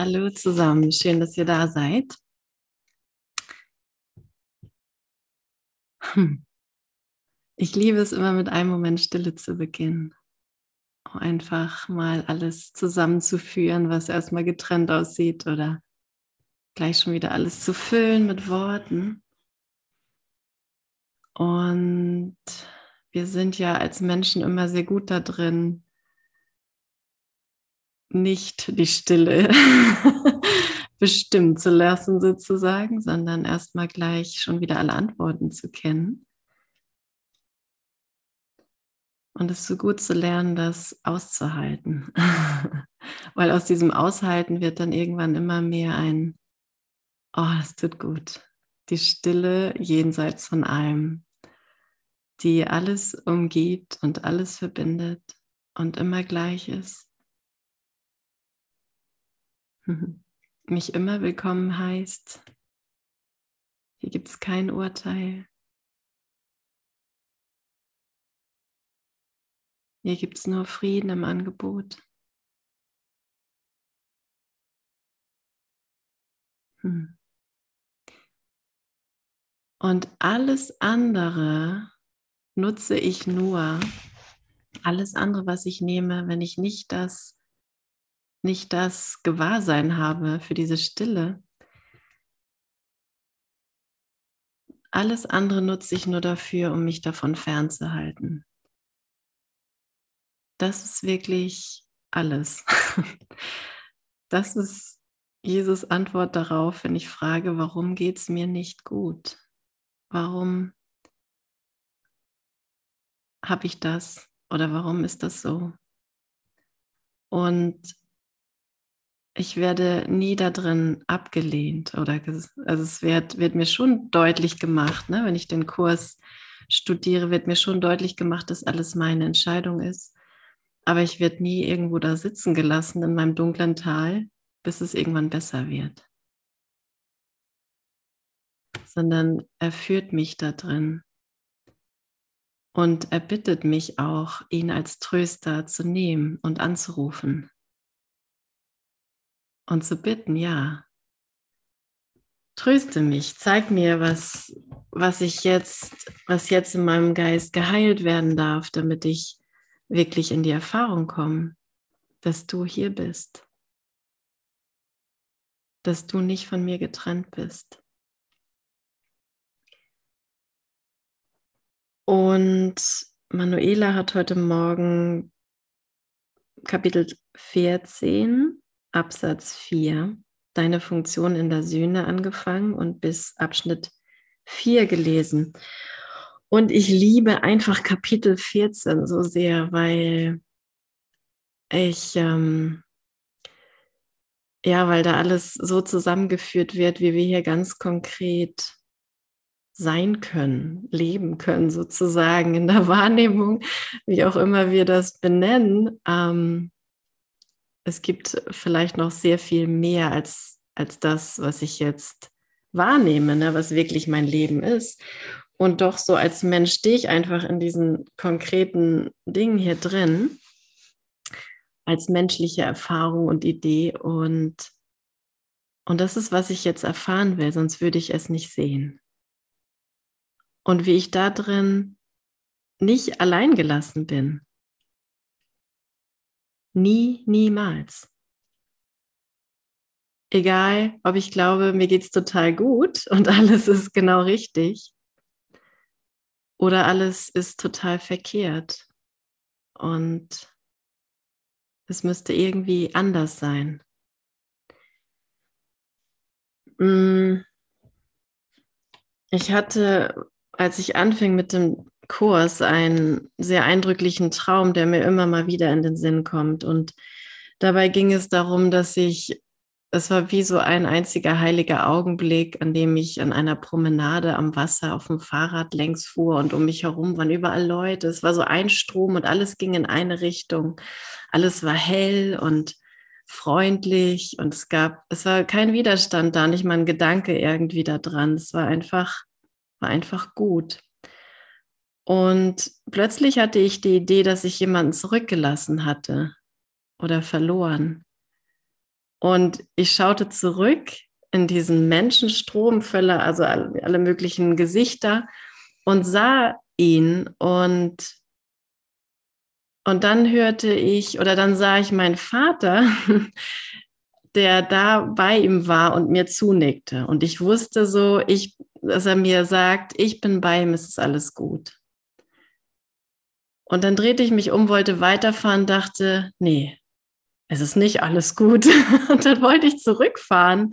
Hallo zusammen, schön, dass ihr da seid. Hm. Ich liebe es immer mit einem Moment Stille zu beginnen. Einfach mal alles zusammenzuführen, was erstmal getrennt aussieht oder gleich schon wieder alles zu füllen mit Worten. Und wir sind ja als Menschen immer sehr gut da drin, nicht die Stille bestimmt zu lassen sozusagen, sondern erstmal gleich schon wieder alle Antworten zu kennen. Und es ist so gut zu lernen, das auszuhalten. Weil aus diesem Aushalten wird dann irgendwann immer mehr ein, oh, das tut gut. Die Stille jenseits von allem, die alles umgibt und alles verbindet und immer gleich ist. mich immer willkommen heißt. Hier gibt es kein Urteil. Hier gibt es nur Frieden im Angebot. Hm. Und alles andere nutze ich nur, alles andere, was ich nehme, wenn ich nicht das nicht das Gewahrsein habe für diese Stille, alles andere nutze ich nur dafür, um mich davon fernzuhalten. Das ist wirklich alles. Das ist Jesus Antwort darauf, wenn ich frage, warum geht es mir nicht gut? Warum habe ich das oder warum ist das so? Und ich werde nie da drin abgelehnt oder also es wird, wird mir schon deutlich gemacht, ne? wenn ich den Kurs studiere, wird mir schon deutlich gemacht, dass alles meine Entscheidung ist. Aber ich werde nie irgendwo da sitzen gelassen in meinem dunklen Tal, bis es irgendwann besser wird. Sondern er führt mich da drin. Und er bittet mich auch, ihn als Tröster zu nehmen und anzurufen und zu bitten, ja, tröste mich, zeig mir, was, was ich jetzt, was jetzt in meinem Geist geheilt werden darf, damit ich wirklich in die Erfahrung komme, dass du hier bist, dass du nicht von mir getrennt bist. Und Manuela hat heute Morgen Kapitel 14 Absatz 4 deine Funktion in der Sühne angefangen und bis Abschnitt 4 gelesen. Und ich liebe einfach Kapitel 14 so sehr, weil ich, ähm, ja, weil da alles so zusammengeführt wird, wie wir hier ganz konkret sein können, leben können, sozusagen in der Wahrnehmung, wie auch immer wir das benennen. Ähm, es gibt vielleicht noch sehr viel mehr als, als das, was ich jetzt wahrnehme, ne, was wirklich mein Leben ist. Und doch so als Mensch stehe ich einfach in diesen konkreten Dingen hier drin, als menschliche Erfahrung und Idee. Und, und das ist, was ich jetzt erfahren will, sonst würde ich es nicht sehen. Und wie ich da drin nicht allein gelassen bin, Nie, niemals. Egal, ob ich glaube, mir geht es total gut und alles ist genau richtig oder alles ist total verkehrt und es müsste irgendwie anders sein. Mm. Ich hatte, als ich anfing mit dem Kurs einen sehr eindrücklichen Traum, der mir immer mal wieder in den Sinn kommt. Und dabei ging es darum, dass ich, es war wie so ein einziger heiliger Augenblick, an dem ich an einer Promenade am Wasser auf dem Fahrrad längs fuhr und um mich herum waren überall Leute. Es war so ein Strom und alles ging in eine Richtung. Alles war hell und freundlich und es gab, es war kein Widerstand da, nicht mal ein Gedanke irgendwie da dran. Es war einfach, war einfach gut. Und plötzlich hatte ich die Idee, dass ich jemanden zurückgelassen hatte oder verloren. Und ich schaute zurück in diesen Menschenstrom, Völler, also alle, möglichen Gesichter und sah ihn und und dann hörte ich oder dann sah ich meinen Vater, der da bei ihm war und mir zunickte. Und ich wusste so, ich, dass er mir sagt, ich bin bei ihm, es ist alles gut. Und dann drehte ich mich um, wollte weiterfahren, dachte, nee, es ist nicht alles gut. Und dann wollte ich zurückfahren,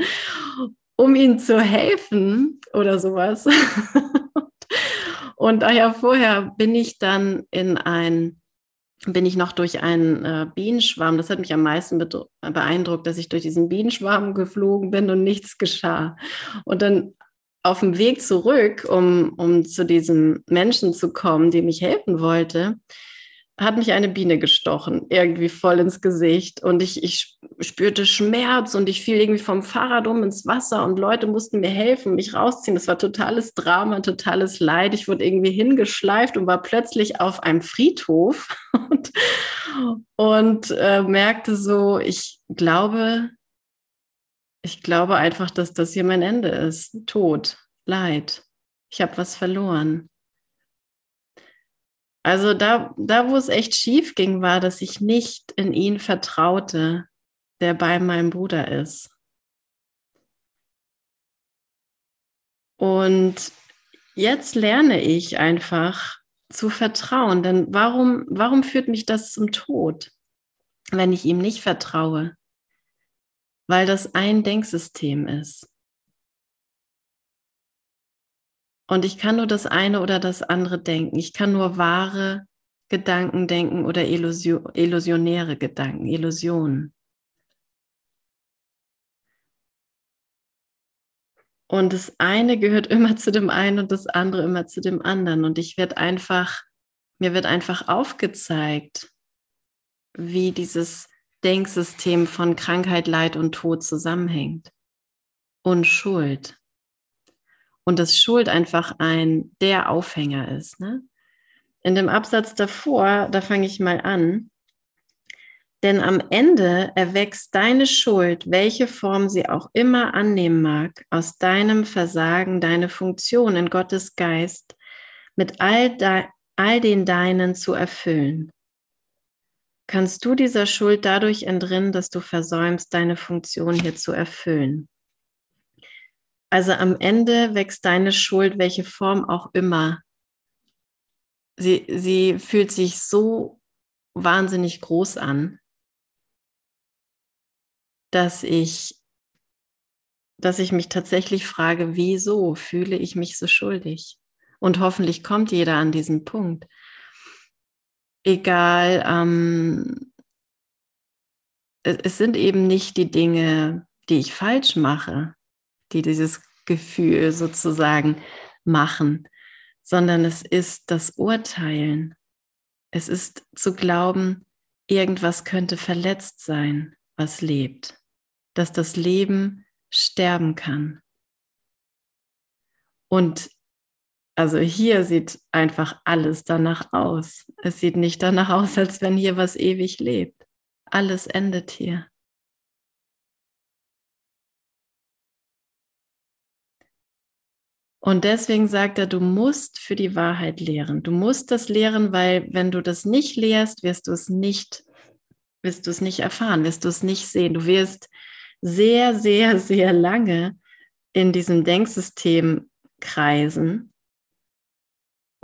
um ihnen zu helfen oder sowas. Und daher vorher bin ich dann in ein, bin ich noch durch einen äh, Bienenschwarm, das hat mich am meisten beeindruckt, dass ich durch diesen Bienenschwarm geflogen bin und nichts geschah. Und dann auf dem Weg zurück, um, um zu diesem Menschen zu kommen, dem ich helfen wollte, hat mich eine Biene gestochen, irgendwie voll ins Gesicht. Und ich, ich spürte Schmerz und ich fiel irgendwie vom Fahrrad um ins Wasser und Leute mussten mir helfen, mich rausziehen. Das war totales Drama, totales Leid. Ich wurde irgendwie hingeschleift und war plötzlich auf einem Friedhof und, und äh, merkte so, ich glaube, ich glaube einfach, dass das hier mein Ende ist. Tod, Leid. Ich habe was verloren. Also da, da, wo es echt schief ging, war, dass ich nicht in ihn vertraute, der bei meinem Bruder ist. Und jetzt lerne ich einfach zu vertrauen, denn warum, warum führt mich das zum Tod, wenn ich ihm nicht vertraue? Weil das ein Denksystem ist. Und ich kann nur das eine oder das andere denken. Ich kann nur wahre Gedanken denken oder Illusion, illusionäre Gedanken, Illusionen. Und das eine gehört immer zu dem einen und das andere immer zu dem anderen. Und ich werde einfach, mir wird einfach aufgezeigt, wie dieses Denksystem von Krankheit, Leid und Tod zusammenhängt. Und Schuld und dass Schuld einfach ein der Aufhänger ist. Ne? In dem Absatz davor, da fange ich mal an. Denn am Ende erwächst deine Schuld, welche Form sie auch immer annehmen mag, aus deinem Versagen, deine Funktion in Gottes Geist mit all, de, all den Deinen zu erfüllen. Kannst du dieser Schuld dadurch entrinnen, dass du versäumst, deine Funktion hier zu erfüllen? Also am Ende wächst deine Schuld, welche Form auch immer. Sie, sie fühlt sich so wahnsinnig groß an, dass ich, dass ich mich tatsächlich frage, wieso fühle ich mich so schuldig? Und hoffentlich kommt jeder an diesen Punkt. Egal, ähm, es sind eben nicht die Dinge, die ich falsch mache, die dieses Gefühl sozusagen machen, sondern es ist das Urteilen. Es ist zu glauben, irgendwas könnte verletzt sein, was lebt, dass das Leben sterben kann. Und also hier sieht einfach alles danach aus. Es sieht nicht danach aus, als wenn hier was ewig lebt. Alles endet hier. Und deswegen sagt er, du musst für die Wahrheit lehren. Du musst das lehren, weil wenn du das nicht lehrst, wirst du es nicht, wirst du es nicht erfahren, wirst du es nicht sehen. Du wirst sehr, sehr, sehr lange in diesem Denksystem kreisen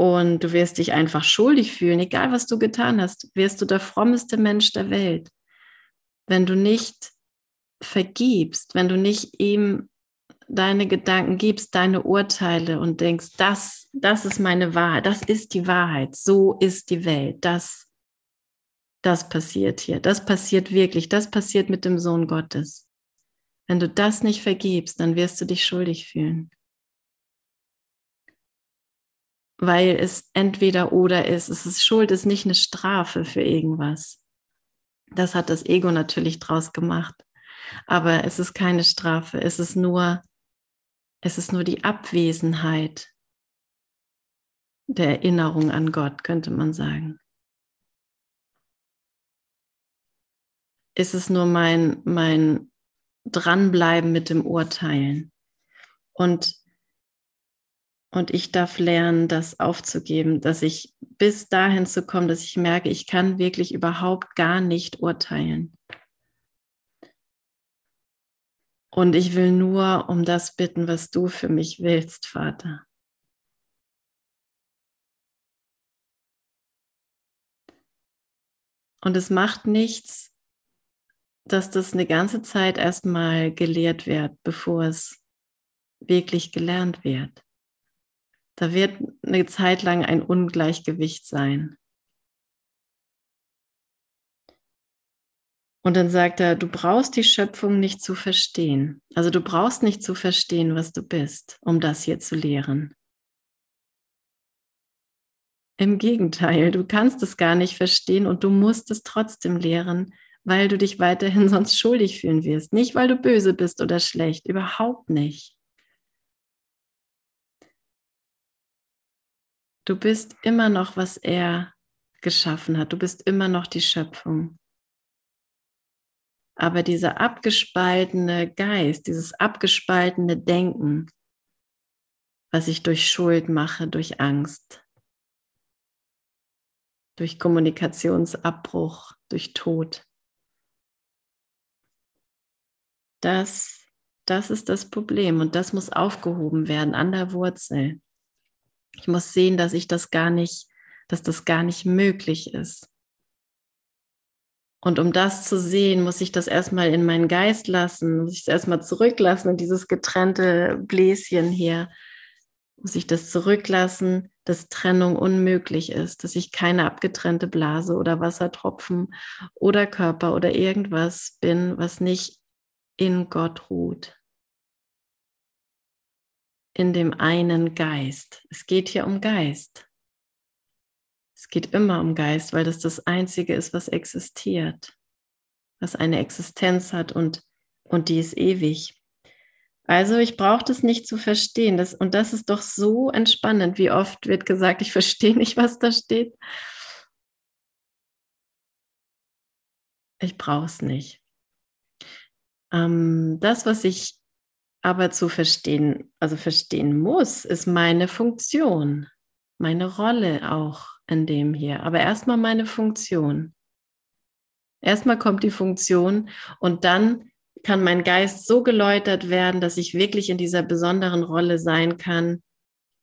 und du wirst dich einfach schuldig fühlen, egal was du getan hast, wirst du der frommeste Mensch der Welt. Wenn du nicht vergibst, wenn du nicht ihm deine Gedanken gibst, deine Urteile und denkst, das, das ist meine Wahrheit, das ist die Wahrheit, so ist die Welt, das, das passiert hier, das passiert wirklich, das passiert mit dem Sohn Gottes. Wenn du das nicht vergibst, dann wirst du dich schuldig fühlen. Weil es entweder oder ist. Es ist Schuld, ist nicht eine Strafe für irgendwas. Das hat das Ego natürlich draus gemacht. Aber es ist keine Strafe. Es ist nur es ist nur die Abwesenheit der Erinnerung an Gott, könnte man sagen. Ist es nur mein, mein dranbleiben mit dem Urteilen. Und, und ich darf lernen, das aufzugeben, dass ich bis dahin zu kommen, dass ich merke, ich kann wirklich überhaupt gar nicht urteilen. Und ich will nur um das bitten, was du für mich willst, Vater. Und es macht nichts, dass das eine ganze Zeit erstmal gelehrt wird, bevor es wirklich gelernt wird. Da wird eine Zeit lang ein Ungleichgewicht sein. Und dann sagt er, du brauchst die Schöpfung nicht zu verstehen. Also du brauchst nicht zu verstehen, was du bist, um das hier zu lehren. Im Gegenteil, du kannst es gar nicht verstehen und du musst es trotzdem lehren, weil du dich weiterhin sonst schuldig fühlen wirst. Nicht, weil du böse bist oder schlecht, überhaupt nicht. Du bist immer noch, was er geschaffen hat. Du bist immer noch die Schöpfung. Aber dieser abgespaltene Geist, dieses abgespaltene Denken, was ich durch Schuld mache, durch Angst, durch Kommunikationsabbruch, durch Tod, das, das ist das Problem und das muss aufgehoben werden an der Wurzel. Ich muss sehen, dass ich das gar nicht, dass das gar nicht möglich ist. Und um das zu sehen, muss ich das erstmal in meinen Geist lassen, muss ich es erstmal zurücklassen in dieses getrennte Bläschen hier. Muss ich das zurücklassen, dass Trennung unmöglich ist, dass ich keine abgetrennte Blase oder Wassertropfen oder Körper oder irgendwas bin, was nicht in Gott ruht. In dem einen Geist. Es geht hier um Geist. Es geht immer um Geist, weil das das Einzige ist, was existiert, was eine Existenz hat und, und die ist ewig. Also ich brauche das nicht zu verstehen. Das, und das ist doch so entspannend. Wie oft wird gesagt, ich verstehe nicht, was da steht. Ich brauche es nicht. Ähm, das, was ich aber zu verstehen, also verstehen muss, ist meine Funktion, meine Rolle auch in dem hier. Aber erstmal meine Funktion. Erstmal kommt die Funktion und dann kann mein Geist so geläutert werden, dass ich wirklich in dieser besonderen Rolle sein kann,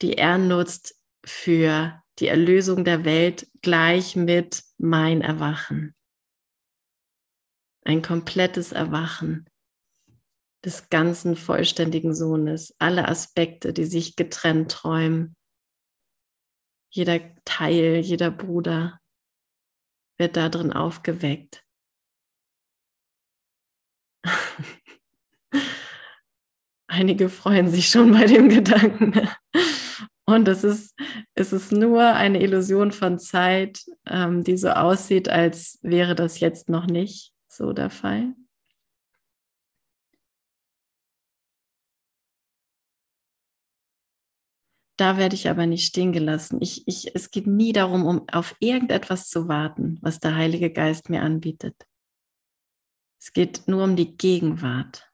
die er nutzt für die Erlösung der Welt gleich mit mein Erwachen. Ein komplettes Erwachen des ganzen vollständigen Sohnes, alle Aspekte, die sich getrennt träumen, jeder Teil, jeder Bruder wird da drin aufgeweckt. Einige freuen sich schon bei dem Gedanken. Und es ist, es ist nur eine Illusion von Zeit, ähm, die so aussieht, als wäre das jetzt noch nicht so der Fall. Da werde ich aber nicht stehen gelassen. Ich, ich, es geht nie darum, um auf irgendetwas zu warten, was der Heilige Geist mir anbietet. Es geht nur um die Gegenwart.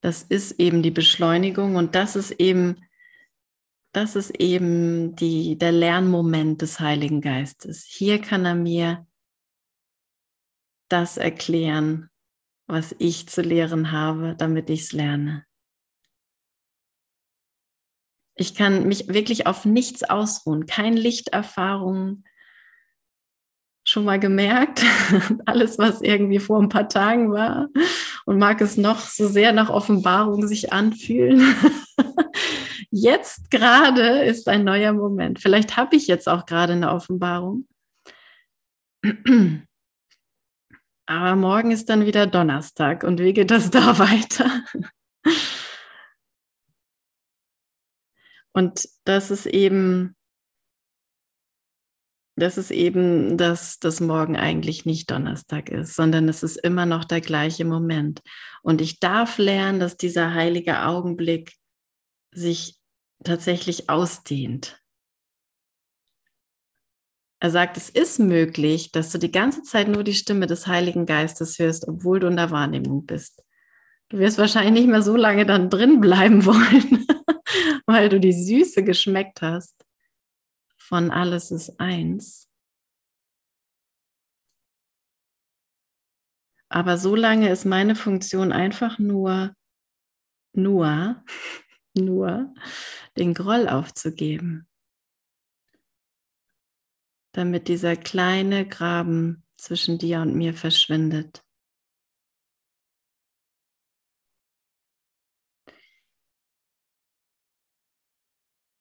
Das ist eben die Beschleunigung und das ist eben, das ist eben die, der Lernmoment des Heiligen Geistes. Hier kann er mir das erklären, was ich zu lehren habe, damit ich es lerne. Ich kann mich wirklich auf nichts ausruhen, keine Lichterfahrung. Schon mal gemerkt, alles, was irgendwie vor ein paar Tagen war und mag es noch so sehr nach Offenbarung sich anfühlen. Jetzt gerade ist ein neuer Moment. Vielleicht habe ich jetzt auch gerade eine Offenbarung. Aber morgen ist dann wieder Donnerstag und wie geht das da weiter? Und das ist eben, das ist eben, dass das morgen eigentlich nicht Donnerstag ist, sondern es ist immer noch der gleiche Moment. Und ich darf lernen, dass dieser heilige Augenblick sich tatsächlich ausdehnt. Er sagt, es ist möglich, dass du die ganze Zeit nur die Stimme des Heiligen Geistes hörst, obwohl du in der Wahrnehmung bist. Du wirst wahrscheinlich nicht mehr so lange dann drin bleiben wollen, weil du die Süße geschmeckt hast von alles ist eins. Aber so lange ist meine Funktion einfach nur, nur, nur den Groll aufzugeben damit dieser kleine Graben zwischen dir und mir verschwindet.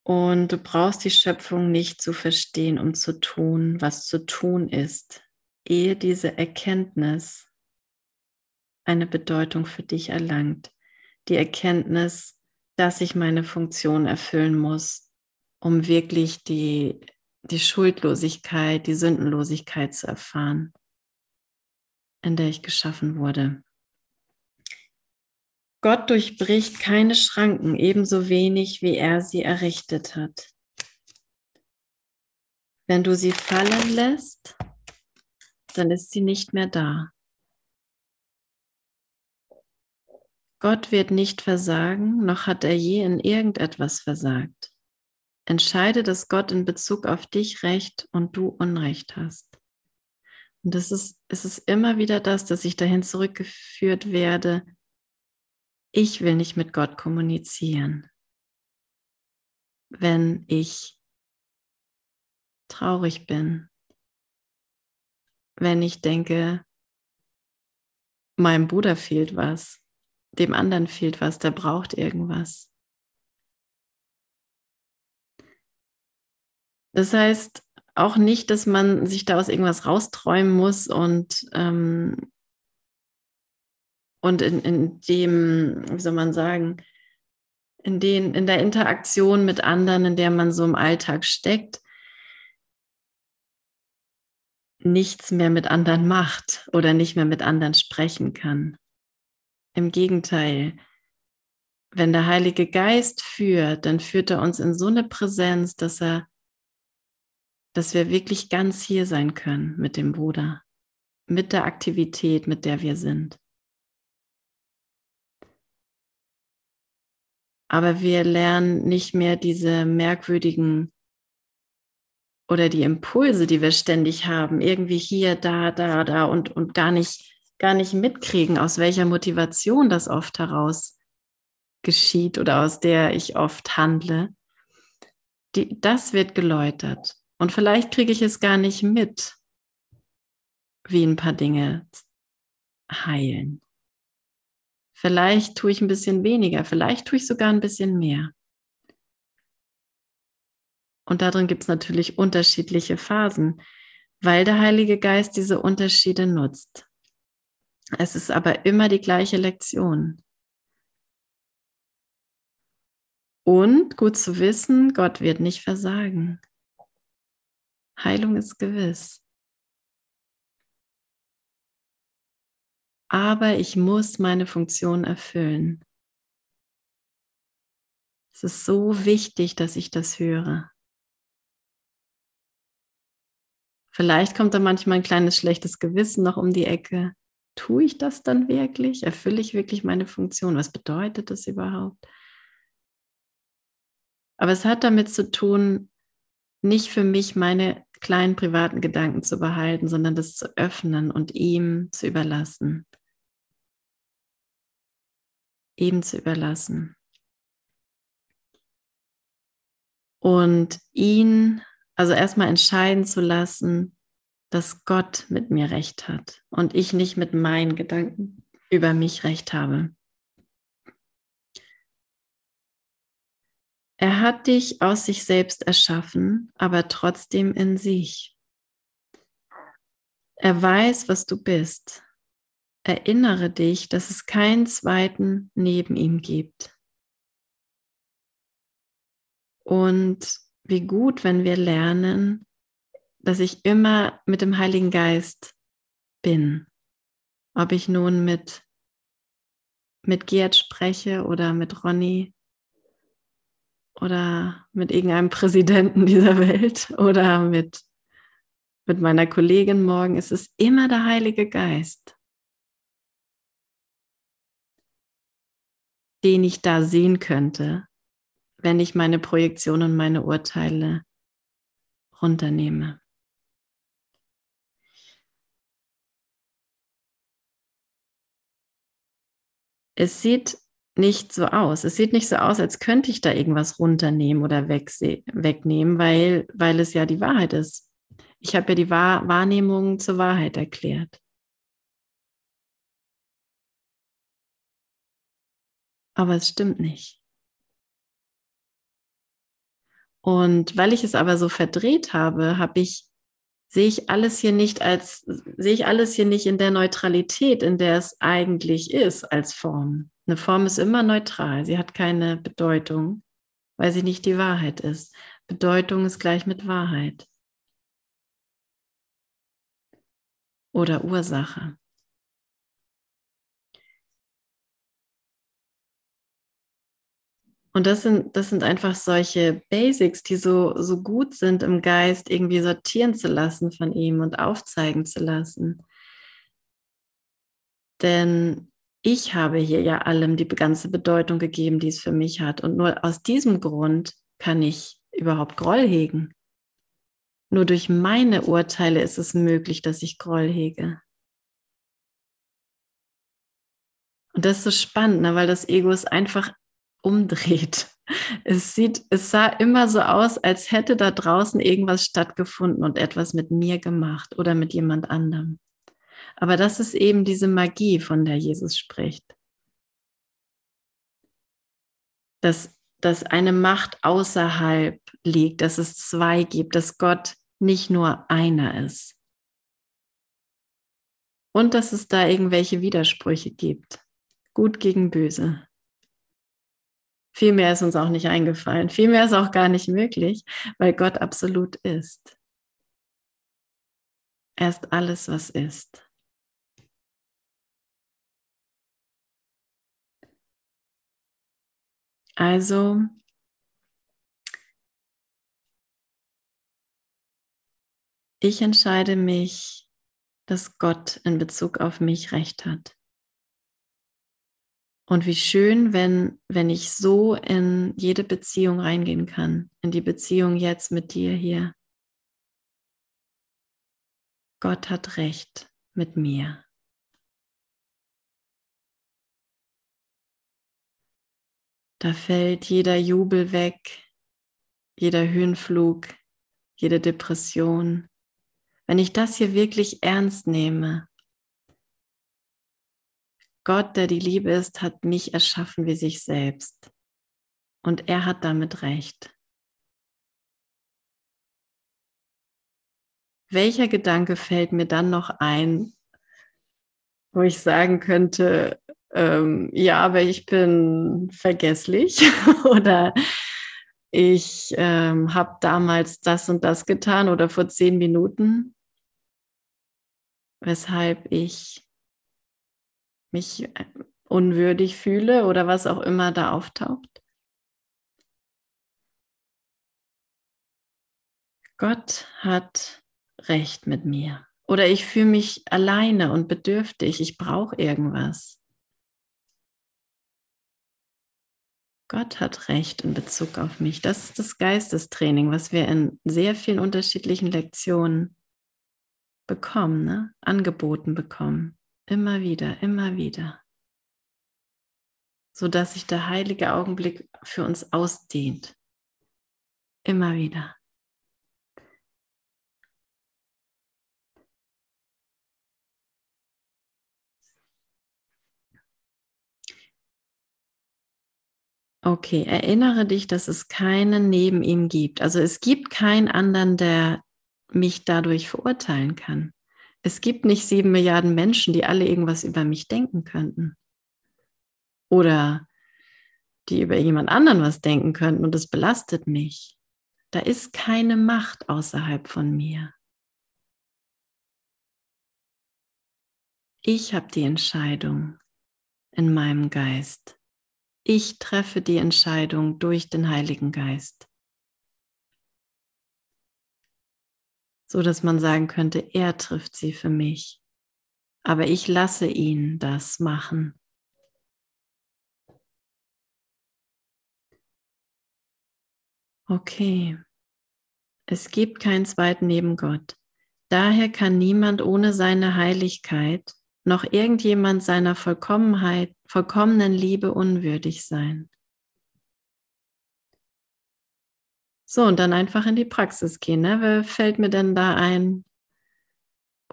Und du brauchst die Schöpfung nicht zu verstehen, um zu tun, was zu tun ist, ehe diese Erkenntnis eine Bedeutung für dich erlangt. Die Erkenntnis, dass ich meine Funktion erfüllen muss, um wirklich die die Schuldlosigkeit, die Sündenlosigkeit zu erfahren, in der ich geschaffen wurde. Gott durchbricht keine Schranken, ebenso wenig wie er sie errichtet hat. Wenn du sie fallen lässt, dann ist sie nicht mehr da. Gott wird nicht versagen, noch hat er je in irgendetwas versagt. Entscheide, dass Gott in Bezug auf dich Recht und du Unrecht hast. Und das ist, es ist immer wieder das, dass ich dahin zurückgeführt werde. Ich will nicht mit Gott kommunizieren, wenn ich traurig bin, wenn ich denke, meinem Bruder fehlt was, dem anderen fehlt was, der braucht irgendwas. Das heißt auch nicht, dass man sich da aus irgendwas rausträumen muss und, ähm, und in, in dem, wie soll man sagen, in, den, in der Interaktion mit anderen, in der man so im Alltag steckt, nichts mehr mit anderen macht oder nicht mehr mit anderen sprechen kann. Im Gegenteil, wenn der Heilige Geist führt, dann führt er uns in so eine Präsenz, dass er dass wir wirklich ganz hier sein können mit dem Bruder, mit der Aktivität, mit der wir sind. Aber wir lernen nicht mehr diese merkwürdigen oder die Impulse, die wir ständig haben, irgendwie hier, da, da, da und, und gar nicht, gar nicht mitkriegen, aus welcher Motivation das oft heraus geschieht oder aus der ich oft handle. Die, das wird geläutert. Und vielleicht kriege ich es gar nicht mit, wie ein paar Dinge heilen. Vielleicht tue ich ein bisschen weniger, vielleicht tue ich sogar ein bisschen mehr. Und darin gibt es natürlich unterschiedliche Phasen, weil der Heilige Geist diese Unterschiede nutzt. Es ist aber immer die gleiche Lektion. Und gut zu wissen, Gott wird nicht versagen. Heilung ist gewiss. Aber ich muss meine Funktion erfüllen. Es ist so wichtig, dass ich das höre. Vielleicht kommt da manchmal ein kleines schlechtes Gewissen noch um die Ecke. Tue ich das dann wirklich? Erfülle ich wirklich meine Funktion? Was bedeutet das überhaupt? Aber es hat damit zu tun, nicht für mich meine kleinen privaten Gedanken zu behalten, sondern das zu öffnen und ihm zu überlassen. Ihm zu überlassen. Und ihn, also erstmal entscheiden zu lassen, dass Gott mit mir recht hat und ich nicht mit meinen Gedanken über mich recht habe. Er hat dich aus sich selbst erschaffen, aber trotzdem in sich. Er weiß, was du bist. Erinnere dich, dass es keinen zweiten neben ihm gibt. Und wie gut, wenn wir lernen, dass ich immer mit dem Heiligen Geist bin. Ob ich nun mit, mit Gerd spreche oder mit Ronny oder mit irgendeinem Präsidenten dieser Welt oder mit mit meiner Kollegin morgen, es ist immer der Heilige Geist, den ich da sehen könnte, wenn ich meine Projektion und meine Urteile runternehme. Es sieht nicht so aus. Es sieht nicht so aus, als könnte ich da irgendwas runternehmen oder wegnehmen, weil, weil es ja die Wahrheit ist. Ich habe ja die Wahr Wahrnehmung zur Wahrheit erklärt. Aber es stimmt nicht. Und weil ich es aber so verdreht habe, habe ich sehe ich alles hier nicht als sehe ich alles hier nicht in der Neutralität, in der es eigentlich ist als Form. Eine Form ist immer neutral, sie hat keine Bedeutung, weil sie nicht die Wahrheit ist. Bedeutung ist gleich mit Wahrheit. Oder Ursache. Und das sind, das sind einfach solche Basics, die so, so gut sind im Geist, irgendwie sortieren zu lassen von ihm und aufzeigen zu lassen. Denn ich habe hier ja allem die ganze Bedeutung gegeben, die es für mich hat. Und nur aus diesem Grund kann ich überhaupt Groll hegen. Nur durch meine Urteile ist es möglich, dass ich Groll hege. Und das ist so spannend, ne, weil das Ego es einfach umdreht. Es sieht, es sah immer so aus, als hätte da draußen irgendwas stattgefunden und etwas mit mir gemacht oder mit jemand anderem. Aber das ist eben diese Magie, von der Jesus spricht. Dass, dass eine Macht außerhalb liegt, dass es zwei gibt, dass Gott nicht nur einer ist. Und dass es da irgendwelche Widersprüche gibt. Gut gegen böse. Viel mehr ist uns auch nicht eingefallen. Viel mehr ist auch gar nicht möglich, weil Gott absolut ist. Er ist alles, was ist. Also, ich entscheide mich, dass Gott in Bezug auf mich recht hat. Und wie schön, wenn, wenn ich so in jede Beziehung reingehen kann, in die Beziehung jetzt mit dir hier. Gott hat recht mit mir. Da fällt jeder Jubel weg, jeder Höhenflug, jede Depression. Wenn ich das hier wirklich ernst nehme, Gott, der die Liebe ist, hat mich erschaffen wie sich selbst. Und er hat damit recht. Welcher Gedanke fällt mir dann noch ein, wo ich sagen könnte, ähm, ja, aber ich bin vergesslich oder ich ähm, habe damals das und das getan oder vor zehn Minuten, weshalb ich mich äh, unwürdig fühle oder was auch immer da auftaucht. Gott hat recht mit mir. Oder ich fühle mich alleine und bedürftig. Ich brauche irgendwas. Gott hat recht in Bezug auf mich. Das ist das Geistestraining, was wir in sehr vielen unterschiedlichen Lektionen bekommen, ne? angeboten bekommen. Immer wieder, immer wieder. Sodass sich der heilige Augenblick für uns ausdehnt. Immer wieder. Okay, erinnere dich, dass es keinen neben ihm gibt. Also es gibt keinen anderen, der mich dadurch verurteilen kann. Es gibt nicht sieben Milliarden Menschen, die alle irgendwas über mich denken könnten. Oder die über jemand anderen was denken könnten und es belastet mich. Da ist keine Macht außerhalb von mir. Ich habe die Entscheidung in meinem Geist. Ich treffe die Entscheidung durch den Heiligen Geist. So dass man sagen könnte, er trifft sie für mich, aber ich lasse ihn das machen. Okay, es gibt keinen zweiten neben Gott. Daher kann niemand ohne seine Heiligkeit noch irgendjemand seiner Vollkommenheit, vollkommenen Liebe unwürdig sein. So, und dann einfach in die Praxis gehen. Ne? Wer fällt mir denn da ein,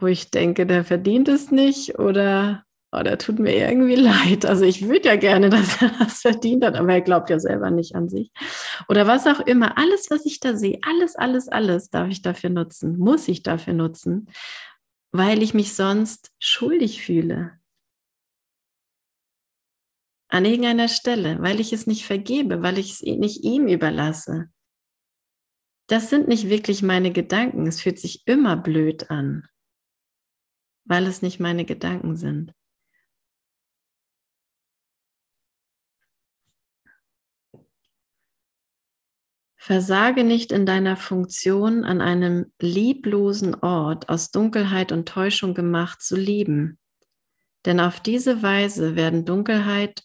wo ich denke, der verdient es nicht oder oh, der tut mir irgendwie leid. Also ich würde ja gerne, dass er das verdient hat, aber er glaubt ja selber nicht an sich. Oder was auch immer. Alles, was ich da sehe, alles, alles, alles darf ich dafür nutzen, muss ich dafür nutzen, weil ich mich sonst schuldig fühle. An irgendeiner Stelle, weil ich es nicht vergebe, weil ich es nicht ihm überlasse. Das sind nicht wirklich meine Gedanken. Es fühlt sich immer blöd an, weil es nicht meine Gedanken sind. Versage nicht in deiner Funktion, an einem lieblosen Ort aus Dunkelheit und Täuschung gemacht zu lieben. Denn auf diese Weise werden Dunkelheit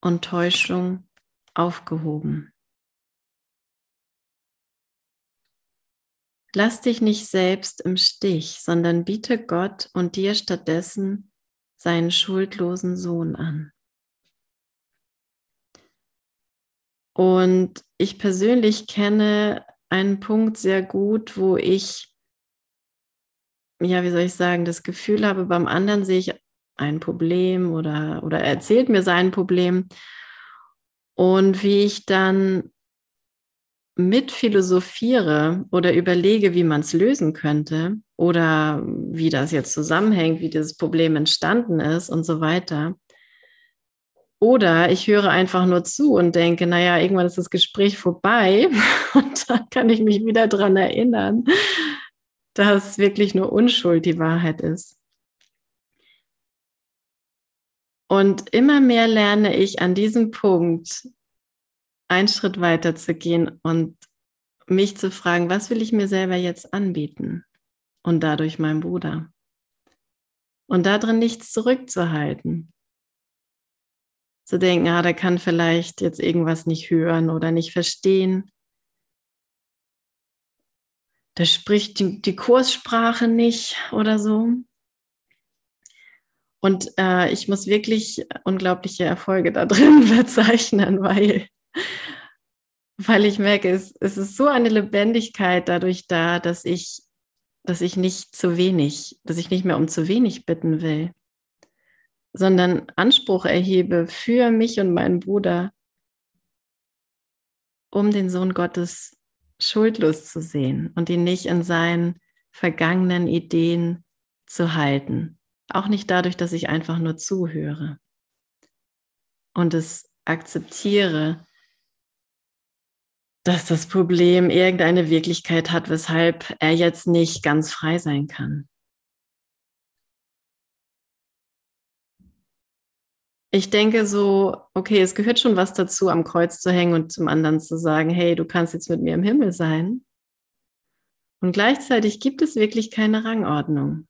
und Täuschung aufgehoben. Lass dich nicht selbst im Stich, sondern biete Gott und dir stattdessen seinen schuldlosen Sohn an. Und ich persönlich kenne einen Punkt sehr gut, wo ich, ja, wie soll ich sagen, das Gefühl habe, beim anderen sehe ich ein Problem oder, oder er erzählt mir sein Problem. Und wie ich dann mit philosophiere oder überlege, wie man es lösen könnte oder wie das jetzt zusammenhängt, wie dieses Problem entstanden ist und so weiter, oder ich höre einfach nur zu und denke, naja, irgendwann ist das Gespräch vorbei und dann kann ich mich wieder daran erinnern, dass wirklich nur Unschuld die Wahrheit ist. Und immer mehr lerne ich an diesem Punkt einen Schritt weiter zu gehen und mich zu fragen, was will ich mir selber jetzt anbieten? Und dadurch mein Bruder. Und darin nichts zurückzuhalten zu denken, ah, der kann vielleicht jetzt irgendwas nicht hören oder nicht verstehen. Der spricht die, die Kurssprache nicht oder so. Und äh, ich muss wirklich unglaubliche Erfolge da drin verzeichnen, weil, weil ich merke, es, es ist so eine Lebendigkeit dadurch da, dass ich, dass ich nicht zu wenig, dass ich nicht mehr um zu wenig bitten will sondern Anspruch erhebe für mich und meinen Bruder, um den Sohn Gottes schuldlos zu sehen und ihn nicht in seinen vergangenen Ideen zu halten. Auch nicht dadurch, dass ich einfach nur zuhöre und es akzeptiere, dass das Problem irgendeine Wirklichkeit hat, weshalb er jetzt nicht ganz frei sein kann. ich denke so, okay, es gehört schon was dazu, am Kreuz zu hängen und zum anderen zu sagen, hey, du kannst jetzt mit mir im Himmel sein. Und gleichzeitig gibt es wirklich keine Rangordnung.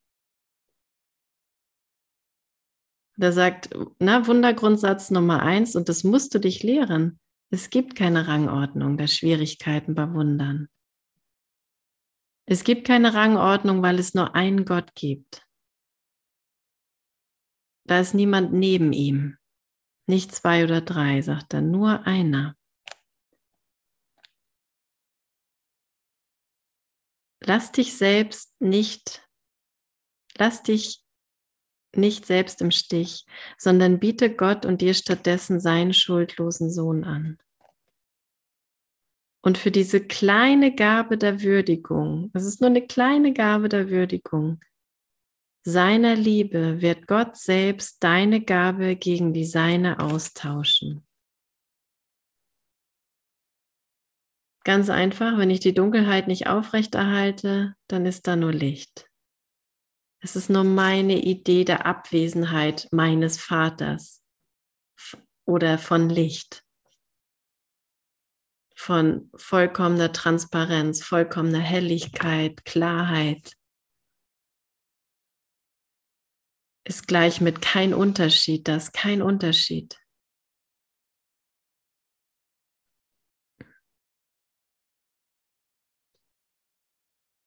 Da sagt, na, Wundergrundsatz Nummer eins, und das musst du dich lehren. Es gibt keine Rangordnung der Schwierigkeiten bei Wundern. Es gibt keine Rangordnung, weil es nur einen Gott gibt. Da ist niemand neben ihm. Nicht zwei oder drei, sagt er, nur einer. Lass dich selbst nicht, lass dich nicht selbst im Stich, sondern biete Gott und dir stattdessen seinen schuldlosen Sohn an. Und für diese kleine Gabe der Würdigung, es ist nur eine kleine Gabe der Würdigung, seiner Liebe wird Gott selbst deine Gabe gegen die seine austauschen. Ganz einfach, wenn ich die Dunkelheit nicht aufrechterhalte, dann ist da nur Licht. Es ist nur meine Idee der Abwesenheit meines Vaters oder von Licht. von vollkommener Transparenz, vollkommener Helligkeit, Klarheit, ist gleich mit kein Unterschied, das ist kein Unterschied.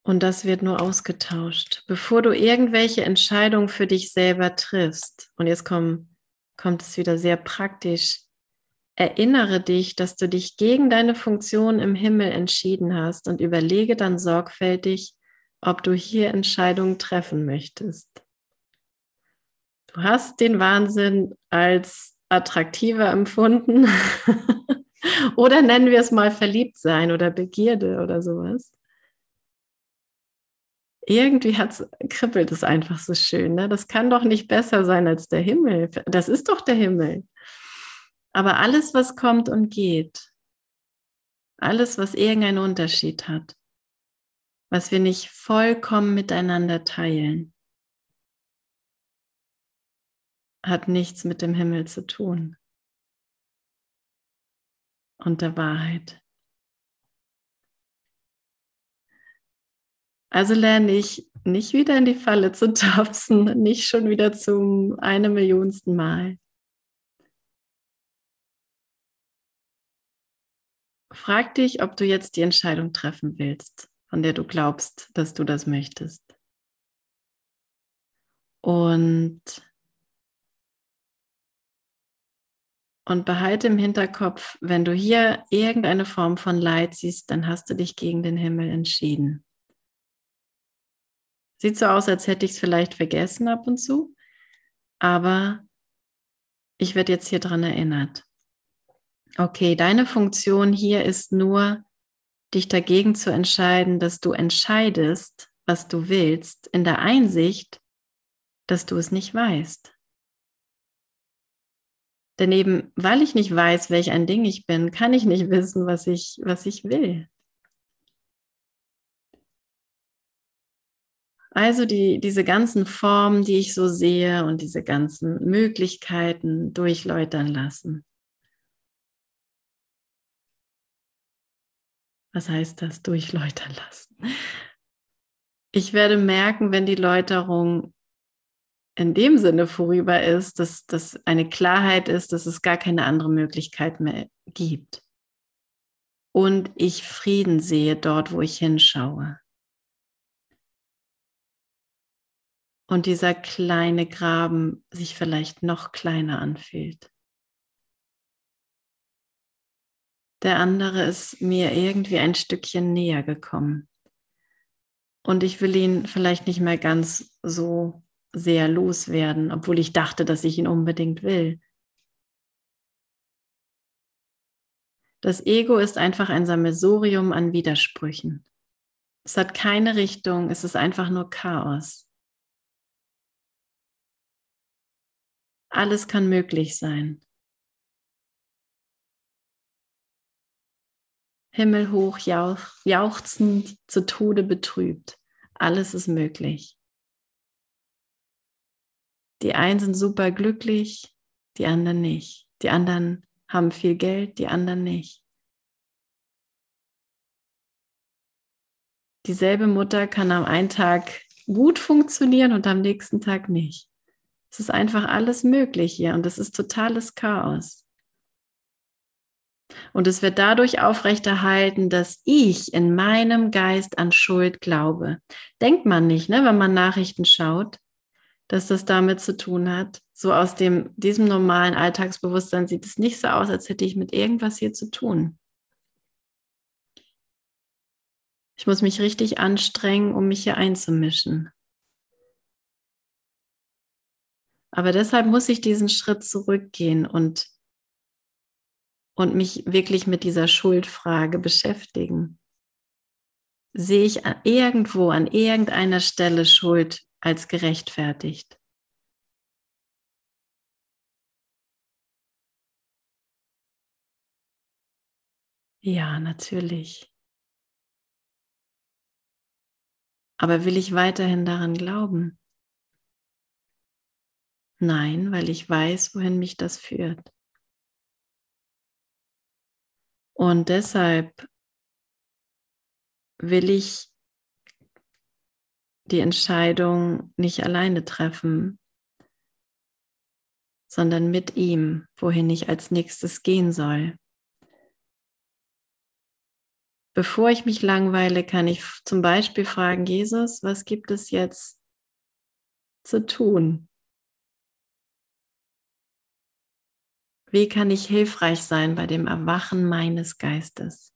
Und das wird nur ausgetauscht. Bevor du irgendwelche Entscheidungen für dich selber triffst, und jetzt komm, kommt es wieder sehr praktisch, erinnere dich, dass du dich gegen deine Funktion im Himmel entschieden hast und überlege dann sorgfältig, ob du hier Entscheidungen treffen möchtest. Du hast den Wahnsinn als attraktiver empfunden oder nennen wir es mal verliebt sein oder Begierde oder sowas irgendwie hat's, kribbelt es einfach so schön. Ne? Das kann doch nicht besser sein als der Himmel. Das ist doch der Himmel. Aber alles, was kommt und geht, alles, was irgendeinen Unterschied hat, was wir nicht vollkommen miteinander teilen, hat nichts mit dem Himmel zu tun und der Wahrheit. Also lerne ich nicht wieder in die Falle zu tapsen, nicht schon wieder zum eine Millionsten Mal. Frag dich, ob du jetzt die Entscheidung treffen willst, von der du glaubst, dass du das möchtest. Und, und behalte im Hinterkopf, wenn du hier irgendeine Form von Leid siehst, dann hast du dich gegen den Himmel entschieden. Sieht so aus, als hätte ich es vielleicht vergessen ab und zu, aber ich werde jetzt hier dran erinnert. Okay, deine Funktion hier ist nur, dich dagegen zu entscheiden, dass du entscheidest, was du willst, in der Einsicht, dass du es nicht weißt. Denn eben, weil ich nicht weiß, welch ein Ding ich bin, kann ich nicht wissen, was ich, was ich will. Also die, diese ganzen Formen, die ich so sehe und diese ganzen Möglichkeiten durchläutern lassen. Was heißt das, durchläutern lassen? Ich werde merken, wenn die Läuterung in dem Sinne vorüber ist, dass das eine Klarheit ist, dass es gar keine andere Möglichkeit mehr gibt. Und ich Frieden sehe dort, wo ich hinschaue. Und dieser kleine Graben sich vielleicht noch kleiner anfühlt. Der andere ist mir irgendwie ein Stückchen näher gekommen. Und ich will ihn vielleicht nicht mehr ganz so sehr loswerden, obwohl ich dachte, dass ich ihn unbedingt will. Das Ego ist einfach ein Sammelsurium an Widersprüchen. Es hat keine Richtung, es ist einfach nur Chaos. Alles kann möglich sein. Himmelhoch jauch, jauchzend, zu Tode betrübt. Alles ist möglich. Die einen sind super glücklich, die anderen nicht. Die anderen haben viel Geld, die anderen nicht. Dieselbe Mutter kann am einen Tag gut funktionieren und am nächsten Tag nicht. Es ist einfach alles möglich hier und es ist totales Chaos. Und es wird dadurch aufrechterhalten, dass ich in meinem Geist an Schuld glaube. Denkt man nicht, ne, wenn man Nachrichten schaut, dass das damit zu tun hat. So aus dem, diesem normalen Alltagsbewusstsein sieht es nicht so aus, als hätte ich mit irgendwas hier zu tun. Ich muss mich richtig anstrengen, um mich hier einzumischen. Aber deshalb muss ich diesen Schritt zurückgehen und, und mich wirklich mit dieser Schuldfrage beschäftigen. Sehe ich irgendwo an irgendeiner Stelle Schuld als gerechtfertigt? Ja, natürlich. Aber will ich weiterhin daran glauben? Nein, weil ich weiß, wohin mich das führt. Und deshalb will ich die Entscheidung nicht alleine treffen, sondern mit ihm, wohin ich als nächstes gehen soll. Bevor ich mich langweile, kann ich zum Beispiel fragen, Jesus, was gibt es jetzt zu tun? Wie kann ich hilfreich sein bei dem Erwachen meines Geistes?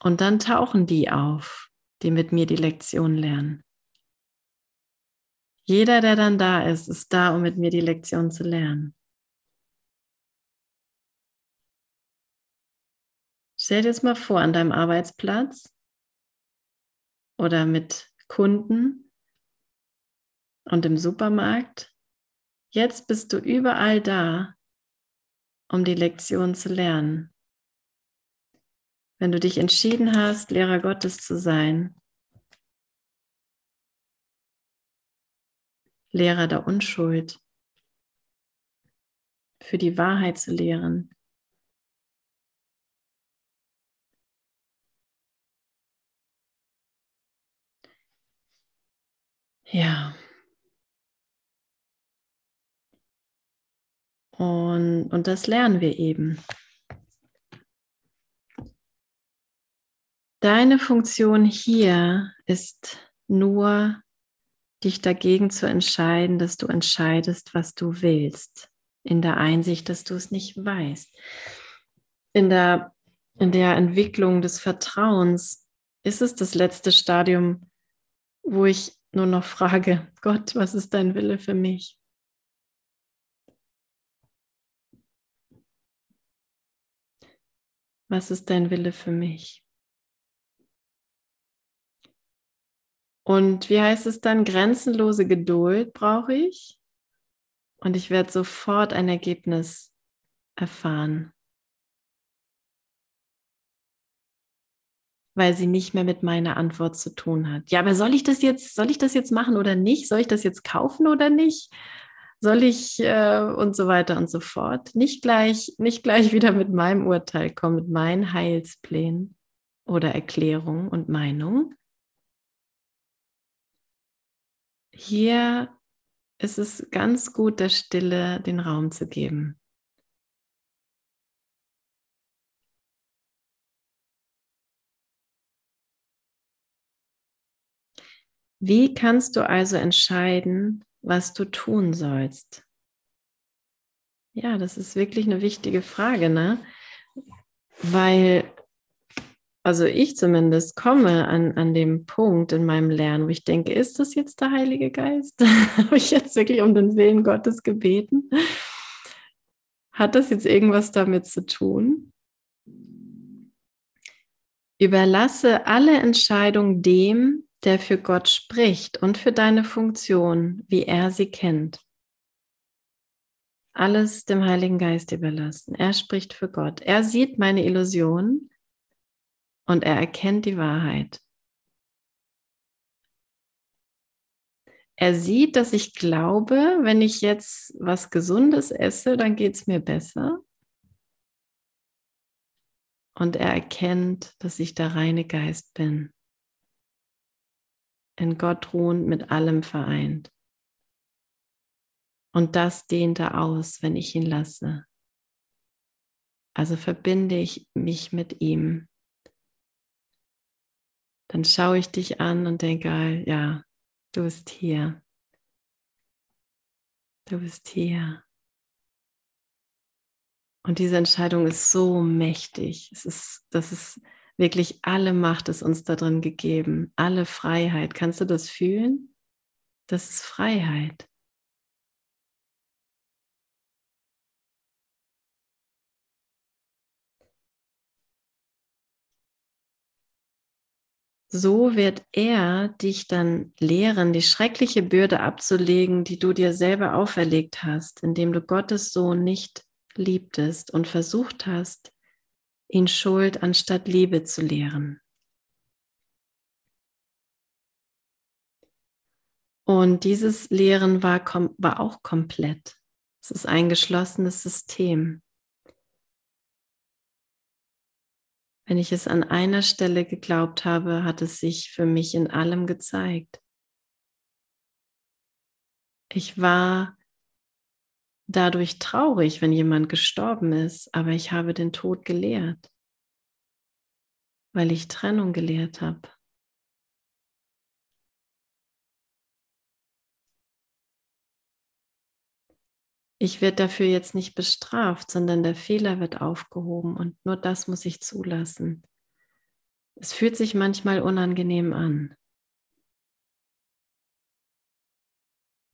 Und dann tauchen die auf, die mit mir die Lektion lernen. Jeder, der dann da ist, ist da, um mit mir die Lektion zu lernen. Stell dir das mal vor an deinem Arbeitsplatz oder mit Kunden und im Supermarkt. Jetzt bist du überall da, um die Lektion zu lernen. Wenn du dich entschieden hast, Lehrer Gottes zu sein, Lehrer der Unschuld, für die Wahrheit zu lehren. Ja. Und, und das lernen wir eben. Deine Funktion hier ist nur, dich dagegen zu entscheiden, dass du entscheidest, was du willst, in der Einsicht, dass du es nicht weißt. In der, in der Entwicklung des Vertrauens ist es das letzte Stadium, wo ich nur noch frage, Gott, was ist dein Wille für mich? Was ist dein Wille für mich? Und wie heißt es dann? Grenzenlose Geduld brauche ich. Und ich werde sofort ein Ergebnis erfahren. Weil sie nicht mehr mit meiner Antwort zu tun hat. Ja, aber soll ich das jetzt, soll ich das jetzt machen oder nicht? Soll ich das jetzt kaufen oder nicht? Soll ich äh, und so weiter und so fort. Nicht gleich, nicht gleich wieder mit meinem Urteil kommen, mit meinen Heilsplänen oder Erklärungen und Meinungen, hier ist es ganz gut, der Stille den Raum zu geben. Wie kannst du also entscheiden, was du tun sollst? Ja, das ist wirklich eine wichtige Frage, ne? Weil also ich zumindest komme an, an dem Punkt in meinem Lernen, wo ich denke, ist das jetzt der Heilige Geist? Habe ich jetzt wirklich um den Willen Gottes gebeten? Hat das jetzt irgendwas damit zu tun? Überlasse alle Entscheidungen dem, der für Gott spricht und für deine Funktion, wie er sie kennt. Alles dem Heiligen Geist überlassen. Er spricht für Gott. Er sieht meine Illusionen und er erkennt die Wahrheit. Er sieht, dass ich glaube, wenn ich jetzt was Gesundes esse, dann geht es mir besser. Und er erkennt, dass ich der reine Geist bin. In Gott ruhend mit allem vereint. Und das dehnt er aus, wenn ich ihn lasse. Also verbinde ich mich mit ihm dann schaue ich dich an und denke, ja, du bist hier. Du bist hier. Und diese Entscheidung ist so mächtig. Es ist, das ist wirklich alle Macht ist uns da drin gegeben, alle Freiheit. Kannst du das fühlen? Das ist Freiheit. so wird er dich dann lehren, die schreckliche Bürde abzulegen, die du dir selber auferlegt hast, indem du Gottes Sohn nicht liebtest und versucht hast, ihn Schuld anstatt Liebe zu lehren. Und dieses Lehren war, war auch komplett. Es ist ein geschlossenes System. Wenn ich es an einer Stelle geglaubt habe, hat es sich für mich in allem gezeigt. Ich war dadurch traurig, wenn jemand gestorben ist, aber ich habe den Tod gelehrt, weil ich Trennung gelehrt habe. Ich werde dafür jetzt nicht bestraft, sondern der Fehler wird aufgehoben und nur das muss ich zulassen. Es fühlt sich manchmal unangenehm an.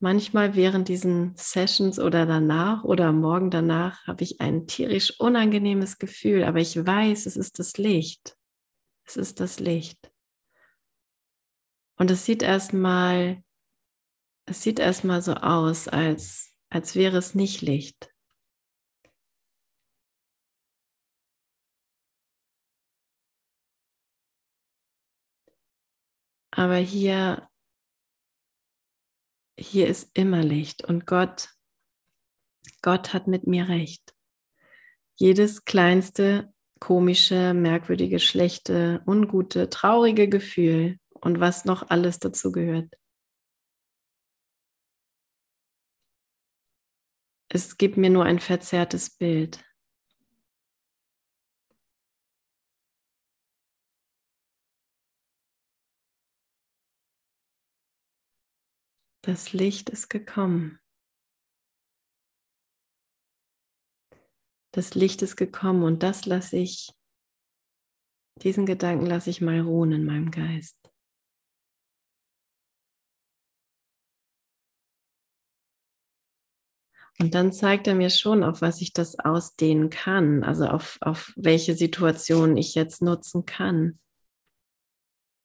Manchmal während diesen Sessions oder danach oder Morgen danach habe ich ein tierisch unangenehmes Gefühl, aber ich weiß, es ist das Licht. Es ist das Licht. Und es sieht erstmal, es sieht erstmal so aus, als als wäre es nicht Licht. Aber hier, hier ist immer Licht und Gott, Gott hat mit mir recht. Jedes kleinste, komische, merkwürdige, schlechte, ungute, traurige Gefühl und was noch alles dazu gehört, es gibt mir nur ein verzerrtes Bild. Das Licht ist gekommen. Das Licht ist gekommen und das lasse ich, diesen Gedanken lasse ich mal ruhen in meinem Geist. Und dann zeigt er mir schon, auf was ich das ausdehnen kann, also auf, auf welche Situation ich jetzt nutzen kann,